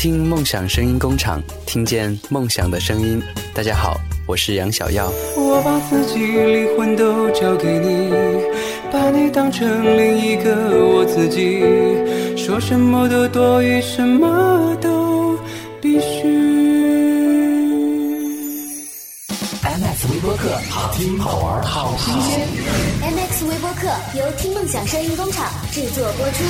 听梦想声音工厂，听见梦想的声音。大家好，我是杨小耀。我把自己灵魂都交给你，把你当成另一个我自己，说什么都多余，什么都必须。MX 微播客，好听好玩好新鲜。MX 微播客由听梦想声音工厂制作播出。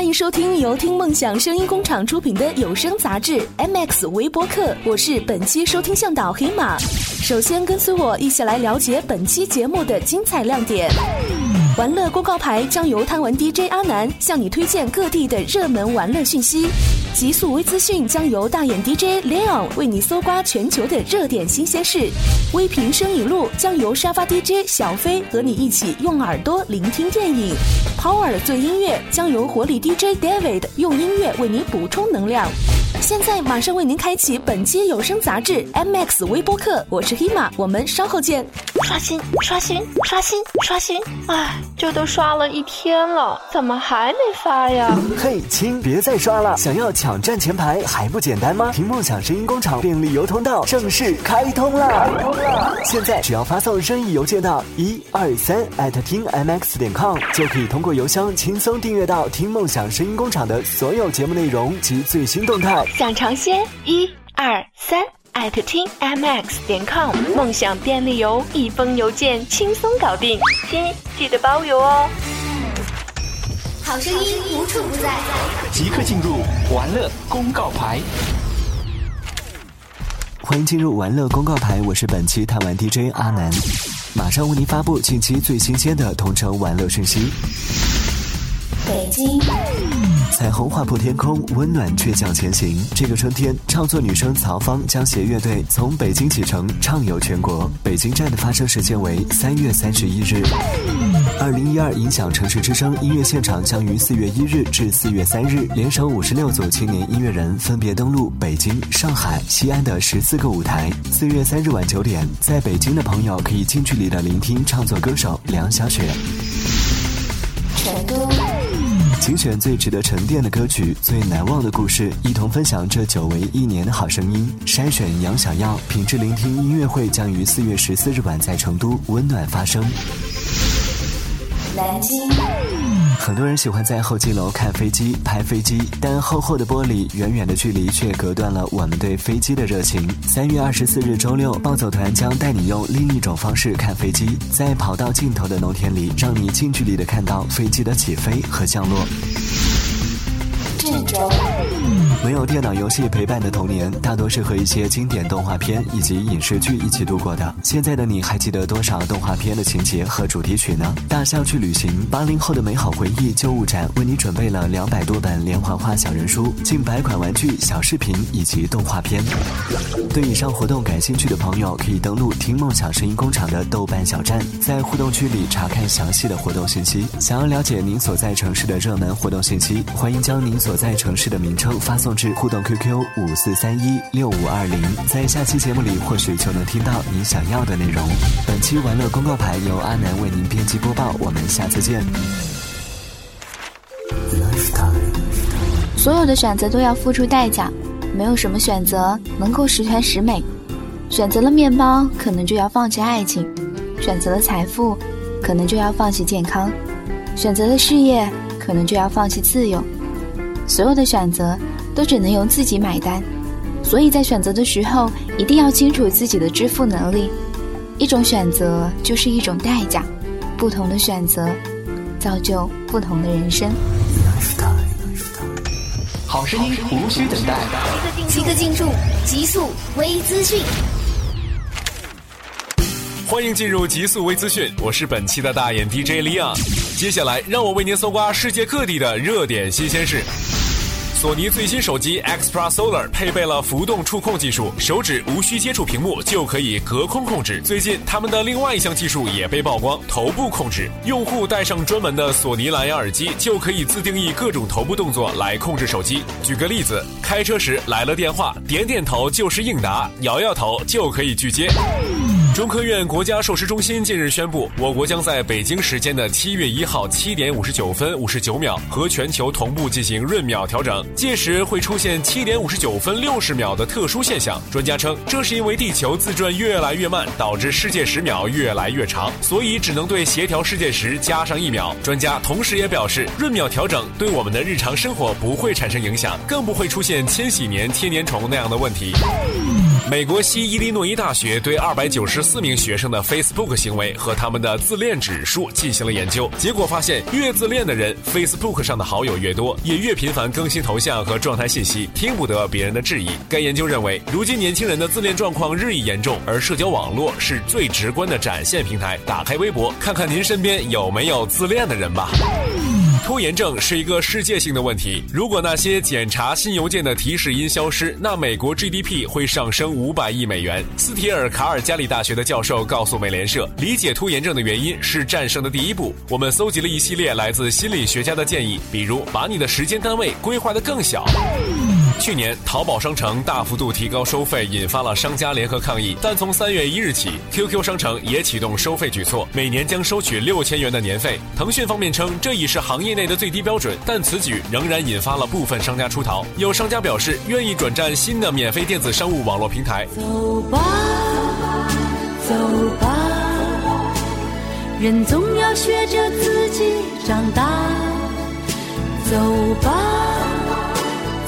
欢迎收听由听梦想声音工厂出品的有声杂志《MX 微播客》，我是本期收听向导黑马。首先跟随我一起来了解本期节目的精彩亮点。玩乐公告牌将由贪玩 DJ 阿南向你推荐各地的热门玩乐讯息，极速微资讯将由大眼 DJ Leon 为你搜刮全球的热点新鲜事，微评声影录将由沙发 DJ 小飞和你一起用耳朵聆听电影，Power 最音乐将由活力 DJ David 用音乐为你补充能量。现在马上为您开启本期有声杂志 MX 微播课，我是 Hima，我们稍后见。刷新，刷新，刷新，刷新！哎，这都刷了一天了，怎么还没发呀？嘿，亲，别再刷了！想要抢占前排还不简单吗？听梦想声音工厂便利邮通道正式开通了！开通了！现在只要发送任意邮件到一二三艾特听 mx 点 com，就可以通过邮箱轻松订阅到听梦想声音工厂的所有节目内容及最新动态。想尝鲜？一二三。艾特听 mx 点 com，梦想便利邮，一封邮件轻松搞定，亲记得包邮哦。好声音无处不在，即刻进入玩乐公告牌。欢迎进入玩乐公告牌，我是本期探玩 DJ 阿南，马上为您发布近期最新鲜的同城玩乐讯息。北京。彩虹划破天空，温暖倔强前行。这个春天，唱作女生曹芳将携乐队从北京启程，畅游全国。北京站的发生时间为三月三十一日。二零一二影响城市之声音乐现场将于四月一日至四月三日，联手五十六组青年音乐人，分别登陆北京、上海、西安的十四个舞台。四月三日晚九点，在北京的朋友可以近距离的聆听唱作歌手梁晓雪。成都。精选最值得沉淀的歌曲，最难忘的故事，一同分享这久违一年的好声音。筛选杨小耀，品质聆听音乐会将于四月十四日晚在成都温暖发生。南京。很多人喜欢在候机楼看飞机、拍飞机，但厚厚的玻璃，远远的距离却隔断了我们对飞机的热情。三月二十四日周六，暴走团将带你用另一种方式看飞机，在跑道尽头的农田里，让你近距离的看到飞机的起飞和降落。郑州。没有电脑游戏陪伴的童年，大多是和一些经典动画片以及影视剧一起度过的。现在的你还记得多少动画片的情节和主题曲呢？大象去旅行，八零后的美好回忆旧物展为你准备了两百多本连环画小人书、近百款玩具、小视频以及动画片。对以上活动感兴趣的朋友，可以登录听梦想声音工厂的豆瓣小站，在互动区里查看详细的活动信息。想要了解您所在城市的热门活动信息，欢迎将您所在城市的名称发送。至互动 QQ 五四三一六五二零，在下期节目里或许就能听到你想要的内容。本期玩乐公告牌由阿南为您编辑播报，我们下次见。所有的选择都要付出代价，没有什么选择能够十全十美。选择了面包，可能就要放弃爱情；选择了财富，可能就要放弃健康；选择了事业，可能就要放弃自由。所有的选择。都只能由自己买单，所以在选择的时候一定要清楚自己的支付能力。一种选择就是一种代价，不同的选择造就不同的人生。好声音无需等待，即刻进入极速微资讯。欢迎进入极速微资讯，我是本期的大眼 DJ 李昂。接下来让我为您搜刮世界各地的热点新鲜事。索尼最新手机 Xperia Solar 配备了浮动触控技术，手指无需接触屏幕就可以隔空控制。最近，他们的另外一项技术也被曝光——头部控制。用户戴上专门的索尼蓝牙耳机，就可以自定义各种头部动作来控制手机。举个例子，开车时来了电话，点点头就是应答，摇摇头就可以拒接。中科院国家授时中心近日宣布，我国将在北京时间的七月一号七点五十九分五十九秒和全球同步进行闰秒调整，届时会出现七点五十九分六十秒的特殊现象。专家称，这是因为地球自转越来越慢，导致世界时秒越来越长，所以只能对协调世界时加上一秒。专家同时也表示，闰秒调整对我们的日常生活不会产生影响，更不会出现千禧年千年虫那样的问题。美国西伊利诺伊大学对二百九十四名学生的 Facebook 行为和他们的自恋指数进行了研究，结果发现，越自恋的人，Facebook 上的好友越多，也越频繁更新头像和状态信息，听不得别人的质疑。该研究认为，如今年轻人的自恋状况日益严重，而社交网络是最直观的展现平台。打开微博，看看您身边有没有自恋的人吧。拖延症是一个世界性的问题。如果那些检查新邮件的提示音消失，那美国 GDP 会上升五百亿美元。斯提尔卡尔加里大学的教授告诉美联社，理解拖延症的原因是战胜的第一步。我们搜集了一系列来自心理学家的建议，比如把你的时间单位规划得更小。去年，淘宝商城大幅度提高收费，引发了商家联合抗议。但从三月一日起，QQ 商城也启动收费举措，每年将收取六千元的年费。腾讯方面称，这已是行业内的最低标准，但此举仍然引发了部分商家出逃。有商家表示，愿意转战新的免费电子商务网络平台。走吧，走吧，人总要学着自己长大。走吧。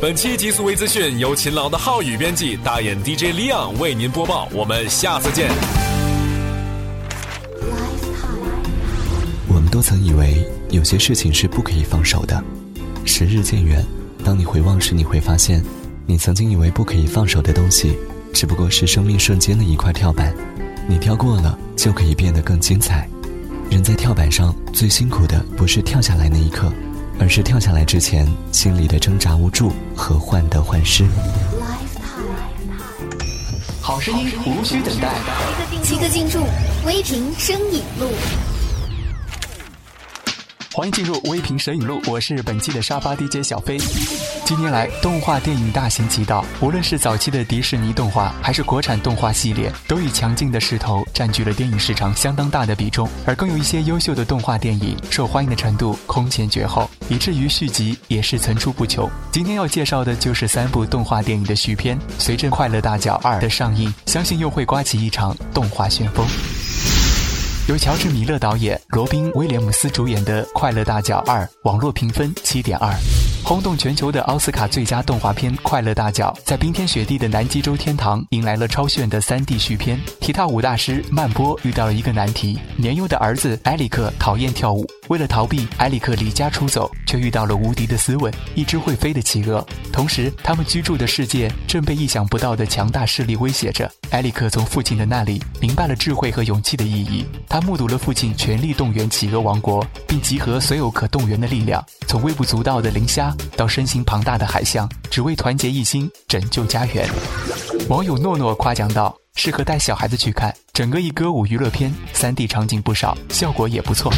本期极速微资讯由勤劳的浩宇编辑，大眼 DJ Leon 为您播报。我们下次见。我们都曾以为有些事情是不可以放手的。时日渐远，当你回望时，你会发现，你曾经以为不可以放手的东西，只不过是生命瞬间的一块跳板。你跳过了，就可以变得更精彩。人在跳板上最辛苦的，不是跳下来那一刻。而是跳下来之前心里的挣扎无助和患得患失。好声音无需等待，即刻进驻微评声影录。欢迎进入微评神影录，我是本期的沙发 DJ 小飞。近年来，动画电影大行其道，无论是早期的迪士尼动画，还是国产动画系列，都以强劲的势头占据了电影市场相当大的比重。而更有一些优秀的动画电影，受欢迎的程度空前绝后，以至于续集也是层出不穷。今天要介绍的就是三部动画电影的续篇，随着《快乐大脚二》的上映，相信又会刮起一场动画旋风。由乔治·米勒导演、罗宾·威廉姆斯主演的《快乐大脚二》，网络评分七点二。轰动全球的奥斯卡最佳动画片《快乐大脚》在冰天雪地的南极洲天堂迎来了超炫的 3D 续片。踢踏舞大师曼波遇到了一个难题：年幼的儿子埃里克讨厌跳舞，为了逃避，埃里克离家出走，却遇到了无敌的斯文，一只会飞的企鹅。同时，他们居住的世界正被意想不到的强大势力威胁着。埃里克从父亲的那里明白了智慧和勇气的意义。他目睹了父亲全力动员企鹅王国，并集合所有可动员的力量，从微不足道的磷虾。到身形庞大的海象，只为团结一心拯救家园。网友诺诺夸奖道：“适合带小孩子去看，整个一歌舞娱乐片，3D 场景不少，效果也不错。”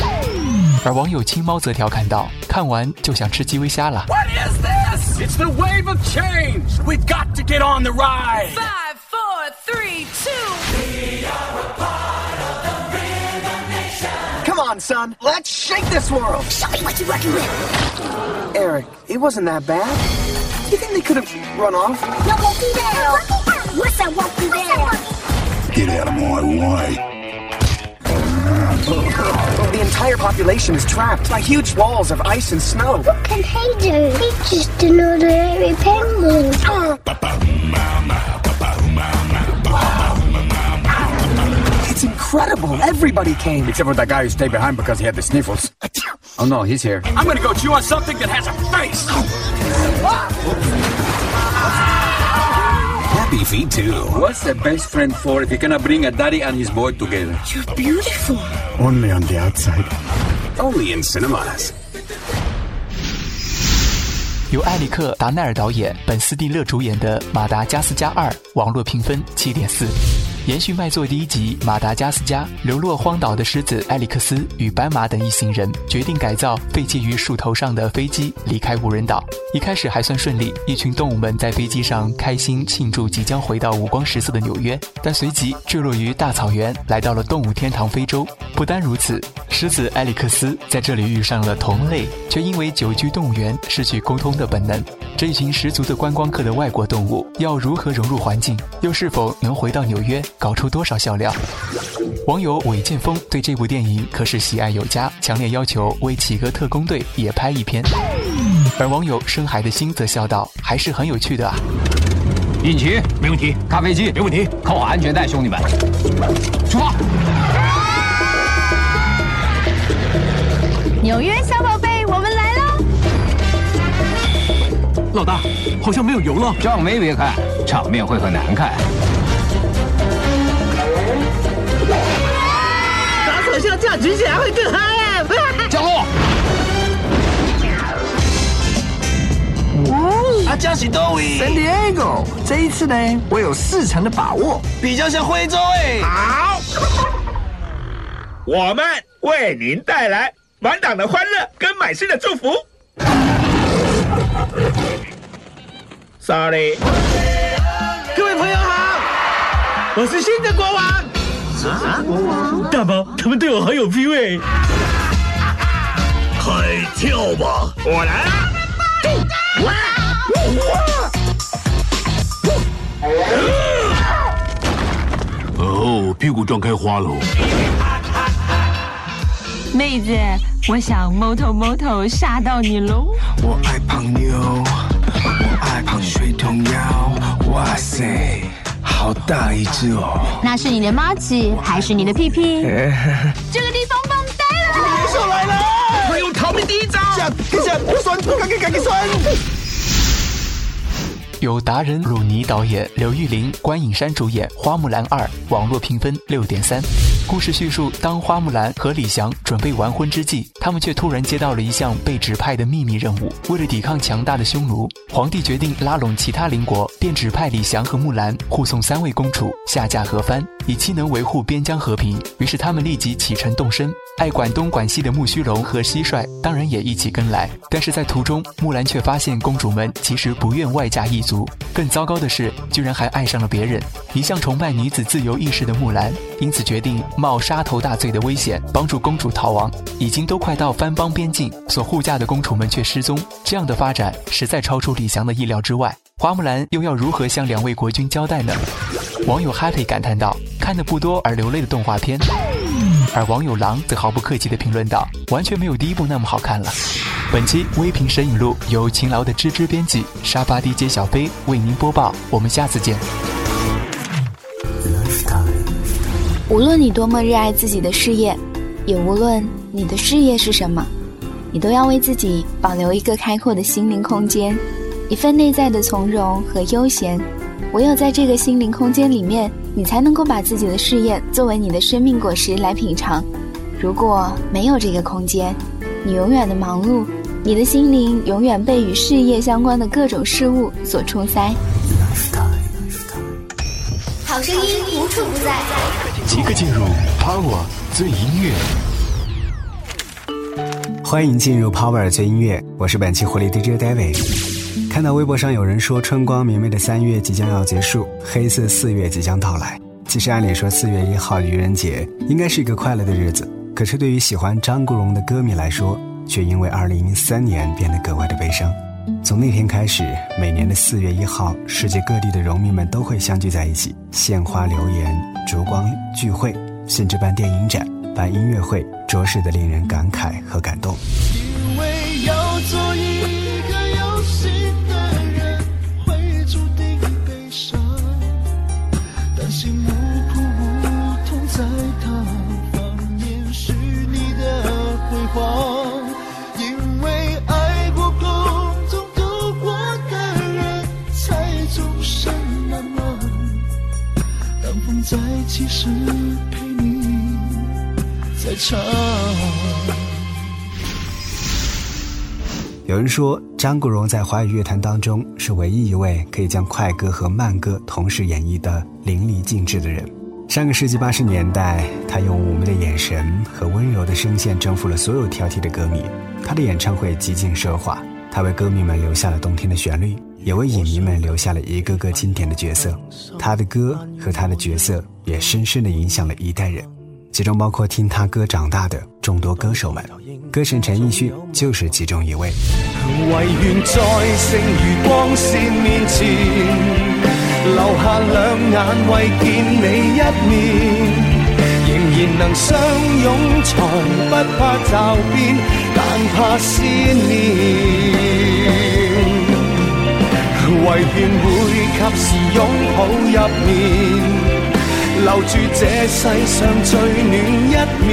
而网友青猫则调侃道：“看完就想吃基围虾了。” Come on, son. Let's shake this world. Show me what you're working with. Eric, it wasn't that bad. You think they could have run off? No, won't be there. What's that won't be there? Get out of my way. The entire population is trapped by huge walls of ice and snow. What can he do? He's just an ordinary penguin incredible. Everybody came. Except for that guy who stayed behind because he had the sniffles. Oh no, he's here. I'm gonna go chew on something that has a face! Happy feet too. What's a best friend for if you cannot bring a daddy and his boy together? You're beautiful. Only on the outside. Only in cinemas. 由埃里克·达奈尔导演、本·斯蒂勒主演的《马达加斯加二》，网络评分七点四。 延续卖座第一集《马达加斯加》，流落荒岛的狮子埃里克斯与斑马等一行人决定改造废弃于树头上的飞机，离开无人岛。一开始还算顺利，一群动物们在飞机上开心庆祝即将回到五光十色的纽约。但随即坠落于大草原，来到了动物天堂非洲。不单如此，狮子埃里克斯在这里遇上了同类，却因为久居动物园失去沟通的本能。这一群十足的观光客的外国动物要如何融入环境？又是否能回到纽约？搞出多少笑料？网友韦剑锋对这部电影可是喜爱有加，强烈要求为《企鹅特工队》也拍一篇。而网友深海的心则笑道：“还是很有趣的啊！”引擎没问题，咖啡机没问题，扣好安全带，兄弟们，出发！纽约小宝贝，我们来喽！老大，好像没有油了，账没别开，场面会很难看。举起来会更嗨哎！降落。阿加西多维，San Diego。这一次呢，我有四成的把握，比较像徽州哎。好，我们为您带来满档的欢乐跟满心的祝福。Sorry，各位朋友好，我是新的国王。大宝，他们对我好有 feel 哎！快跳吧，我来了！哦，屁股撞开花喽！妹子，我想 moto moto 吓到你喽！我爱胖妞，我爱胖水桶腰，哇塞！好大一只哦！那是你的妈鸡还是你的屁屁？这个地方放呆了！野兽来了！快用逃命第一招！下，下，不酸，赶紧，赶紧酸！由达人鲁尼导演，刘玉玲、关颖珊主演《花木兰二》，网络评分六点三。故事叙述：当花木兰和李翔准备完婚之际，他们却突然接到了一项被指派的秘密任务。为了抵抗强大的匈奴，皇帝决定拉拢其他邻国，便指派李翔和木兰护送三位公主下嫁和番，以期能维护边疆和平。于是他们立即启程动身。爱管东管西的木须龙和蟋蟀当然也一起跟来。但是在途中，木兰却发现公主们其实不愿外嫁异族。更糟糕的是，居然还爱上了别人。一向崇拜女子自由意识的木兰，因此决定冒杀头大罪的危险，帮助公主逃亡。已经都快到番邦边境，所护驾的公主们却失踪。这样的发展实在超出李翔的意料之外。花木兰又要如何向两位国君交代呢？网友 Happy 感叹道：“看的不多而流泪的动画片。”而网友狼则毫不客气地评论道：“完全没有第一部那么好看了。”本期微评神影录由勤劳的芝芝编辑，沙发 DJ 小飞为您播报。我们下次见。无论你多么热爱自己的事业，也无论你的事业是什么，你都要为自己保留一个开阔的心灵空间，一份内在的从容和悠闲。唯有在这个心灵空间里面，你才能够把自己的事业作为你的生命果实来品尝。如果没有这个空间，你永远的忙碌，你的心灵永远被与事业相关的各种事物所冲塞。好声音无处不在，即刻进入 Power 最音乐。欢迎进入 Power 最音乐，我是本期活力 DJ David。看到微博上有人说春光明媚的三月即将要结束，黑色四月即将到来。其实按理说四月一号愚人节应该是一个快乐的日子，可是对于喜欢张国荣的歌迷来说，却因为二零零三年变得格外的悲伤。从那天开始，每年的四月一号，世界各地的农民们都会相聚在一起，献花、留言、烛光聚会，甚至办电影展、办音乐会，着实的令人感慨和感动。因为要做一其实陪你在唱。有人说，张国荣在华语乐坛当中是唯一一位可以将快歌和慢歌同时演绎的淋漓尽致的人。上个世纪八十年代，他用妩媚的眼神和温柔的声线征服了所有挑剔的歌迷。他的演唱会极尽奢华，他为歌迷们留下了动听的旋律，也为影迷们留下了一个个经典的角色。他的歌和他的角色也深深地影响了一代人。其中包括听他歌长大的众多歌手们，歌神陈奕迅就是其中一位。唯愿在剩余光线面前，留下两眼为见你一面，仍然能相拥，才不怕骤变，但怕思念。唯愿会及时拥抱入眠。留住这世上最暖一面，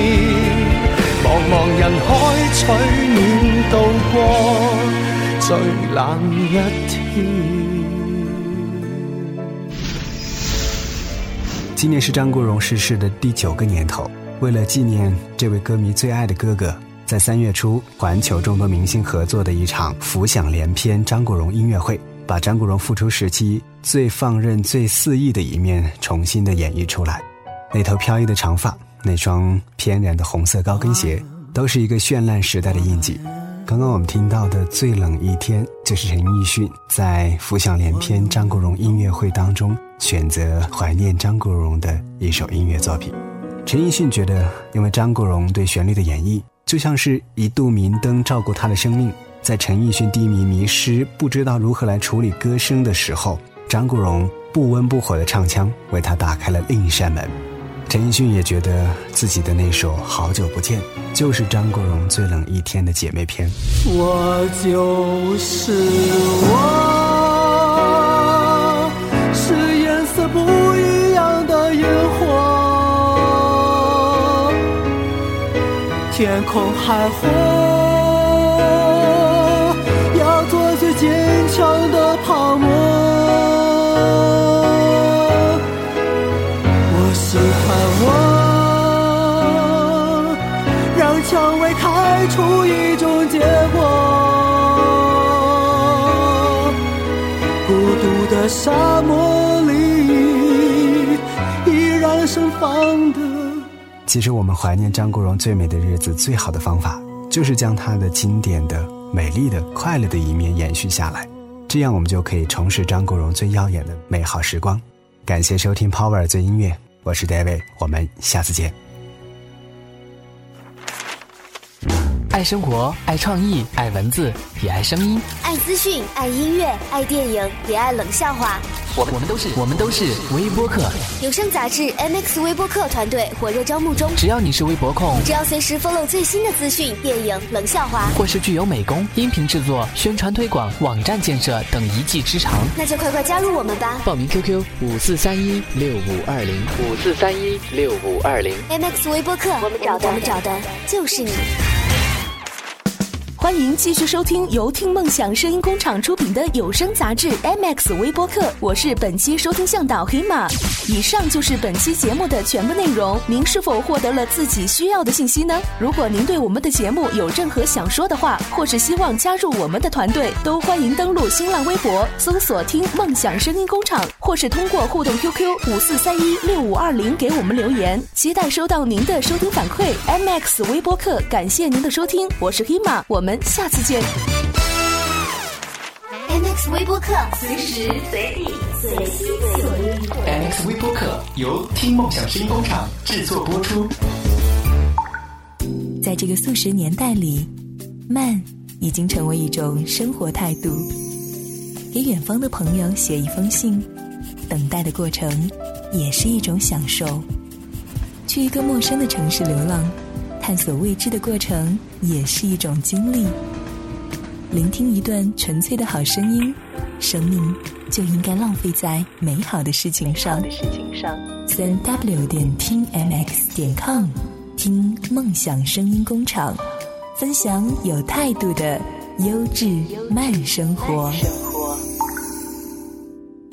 茫茫人海取暖，度过最冷一天。今年是张国荣逝世的第九个年头，为了纪念这位歌迷最爱的哥哥，在三月初，环球众多明星合作的一场浮想联翩张国荣音乐会。把张国荣复出时期最放任、最肆意的一面重新的演绎出来，那头飘逸的长发，那双翩然的红色高跟鞋，都是一个绚烂时代的印记。刚刚我们听到的《最冷一天》，就是陈奕迅在《浮想联翩》张国荣音乐会当中选择怀念张国荣的一首音乐作品。陈奕迅觉得，因为张国荣对旋律的演绎，就像是一度明灯照过他的生命。在陈奕迅低迷迷失、不知道如何来处理歌声的时候，张国荣不温不火的唱腔为他打开了另一扇门。陈奕迅也觉得自己的那首《好久不见》就是张国荣最冷一天的姐妹篇。我就是我，是颜色不一样的烟火，天空海阔。沙漠里，依然盛放的。其实，我们怀念张国荣最美的日子，最好的方法，就是将他的经典的。美丽的、快乐的一面延续下来，这样我们就可以重拾张国荣最耀眼的美好时光。感谢收听 Power 最音乐，我是 David，我们下次见。爱生活，爱创意，爱文字，也爱声音；爱资讯，爱音乐，爱电影，也爱冷笑话。我们我们都是我们都是微播客有声杂志 MX 微播客团队火热招募中。只要你是微博控，只要随时 follow 最新的资讯、电影、冷笑话，或是具有美工、音频制作、宣传推广、网站建设等一技之长，那就快快加入我们吧！报名 QQ 五四三一六五二零五四三一六五二零。MX 微播客，我们找的我们找的就是你。欢迎继续收听由听梦想声音工厂出品的有声杂志 MX 微播客，我是本期收听向导黑马。以上就是本期节目的全部内容。您是否获得了自己需要的信息呢？如果您对我们的节目有任何想说的话，或是希望加入我们的团队，都欢迎登录新浪微博搜索“听梦想声音工厂”，或是通过互动 QQ 五四三一六五二零给我们留言。期待收到您的收听反馈。MX 微播客，感谢您的收听，我是黑马，我们。下次见。MX 微播客，随时随地随心所欲。MX 微播客由听梦想声音工厂制作播出。在这个速食年代里，慢已经成为一种生活态度。给远方的朋友写一封信，等待的过程也是一种享受。去一个陌生的城市流浪。探索未知的过程也是一种经历。聆听一段纯粹的好声音，生命就应该浪费在美好的事情上。三 w 点听 mx 点 com，听梦想声音工厂，分享有态度的优质慢生活。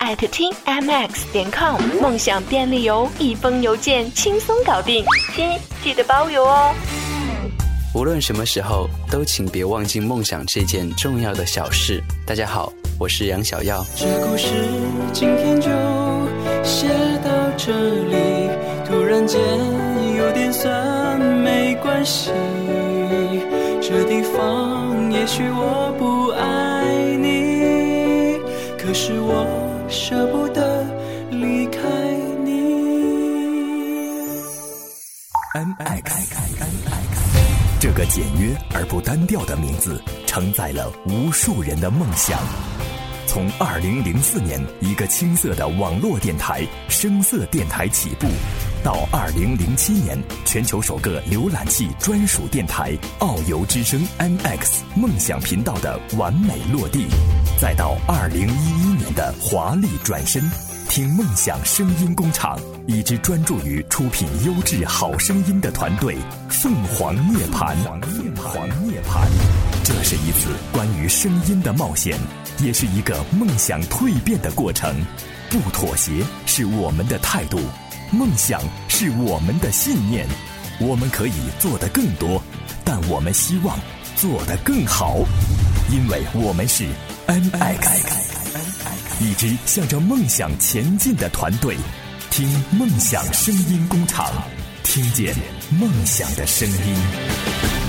艾特听 mx 点 com，梦想便利邮，一封邮件轻松搞定，亲记得包邮哦。无论什么时候，都请别忘记梦想这件重要的小事。大家好，我是杨小耀。这故事今天就写到这里，突然间有点酸，没关系。这地方也许我不爱你，可是我。舍不得离开你。M X，这个简约而不单调的名字，承载了无数人的梦想。从二零零四年一个青涩的网络电台、声色电台起步，到二零零七年全球首个浏览器专属电台——遨游之声 M X 梦想频道的完美落地。再到二零一一年的华丽转身，听梦想声音工厂，一支专注于出品优质好声音的团队——凤凰涅槃。凤凰涅槃，这是一次关于声音的冒险，也是一个梦想蜕变的过程。不妥协是我们的态度，梦想是我们的信念。我们可以做得更多，但我们希望做得更好，因为我们是。M X，一支向着梦想前进的团队，听梦想声音工厂，听见梦想的声音。